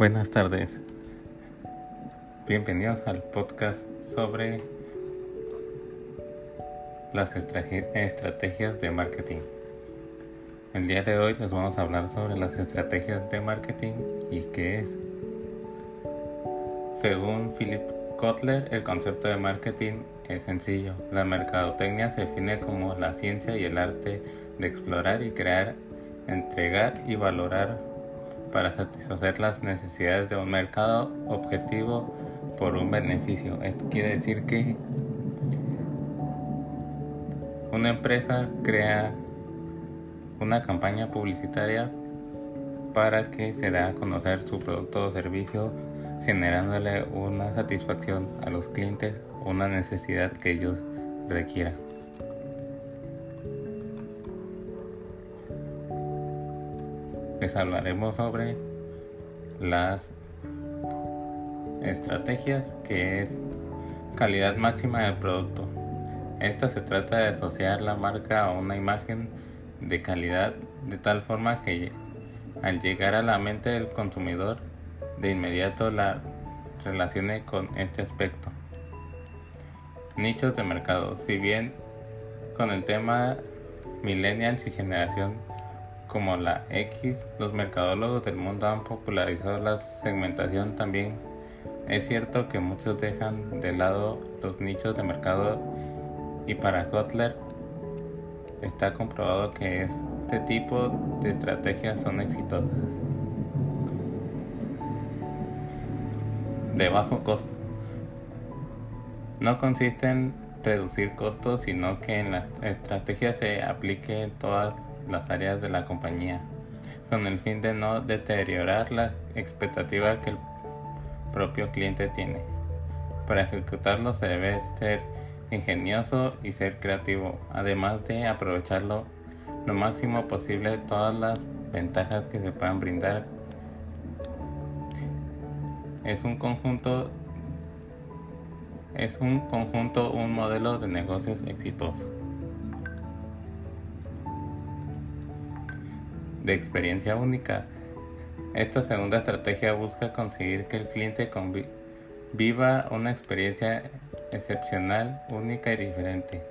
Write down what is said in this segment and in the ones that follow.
Buenas tardes. Bienvenidos al podcast sobre las estrategias de marketing. El día de hoy les vamos a hablar sobre las estrategias de marketing y qué es. Según Philip Kotler, el concepto de marketing es sencillo. La mercadotecnia se define como la ciencia y el arte de explorar y crear, entregar y valorar para satisfacer las necesidades de un mercado objetivo por un beneficio. Esto quiere decir que una empresa crea una campaña publicitaria para que se dé a conocer su producto o servicio generándole una satisfacción a los clientes, una necesidad que ellos requieran. Les hablaremos sobre las estrategias que es calidad máxima del producto. Esta se trata de asociar la marca a una imagen de calidad de tal forma que al llegar a la mente del consumidor de inmediato la relacione con este aspecto. Nichos de mercado. Si bien con el tema millennials y generación como la X, los mercadólogos del mundo han popularizado la segmentación también. Es cierto que muchos dejan de lado los nichos de mercado y para Kotler está comprobado que este tipo de estrategias son exitosas. De bajo costo. No consiste en reducir costos, sino que en la estrategia se aplique todas las áreas de la compañía, con el fin de no deteriorar la expectativa que el propio cliente tiene. Para ejecutarlo se debe ser ingenioso y ser creativo, además de aprovecharlo lo máximo posible todas las ventajas que se puedan brindar. Es un conjunto es un conjunto, un modelo de negocios exitoso. De experiencia única. Esta segunda estrategia busca conseguir que el cliente viva una experiencia excepcional, única y diferente,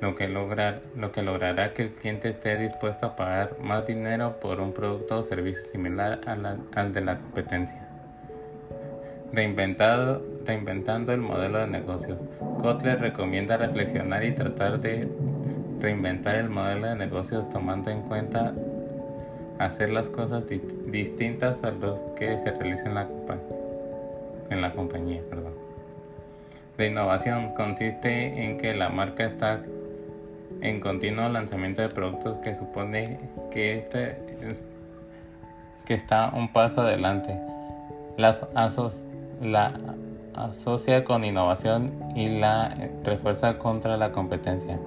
lo que, lograr, lo que logrará que el cliente esté dispuesto a pagar más dinero por un producto o servicio similar al de la competencia. Reinventando el modelo de negocios. Kotler recomienda reflexionar y tratar de reinventar el modelo de negocios tomando en cuenta hacer las cosas distintas a lo que se realiza en la, en la compañía. Perdón. La innovación consiste en que la marca está en continuo lanzamiento de productos que supone que este que está un paso adelante. Las asos, la asocia con innovación y la refuerza contra la competencia.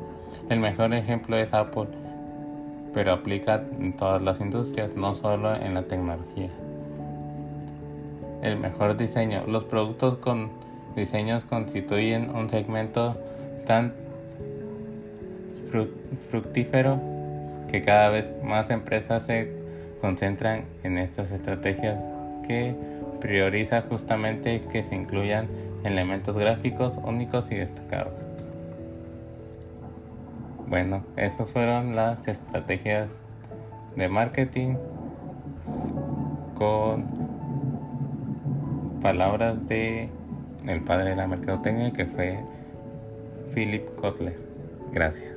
El mejor ejemplo es Apple pero aplica en todas las industrias, no solo en la tecnología. El mejor diseño. Los productos con diseños constituyen un segmento tan fructífero que cada vez más empresas se concentran en estas estrategias que prioriza justamente que se incluyan elementos gráficos únicos y destacados. Bueno, esas fueron las estrategias de marketing con palabras de el padre de la mercadotecnia que fue Philip Kotler. Gracias.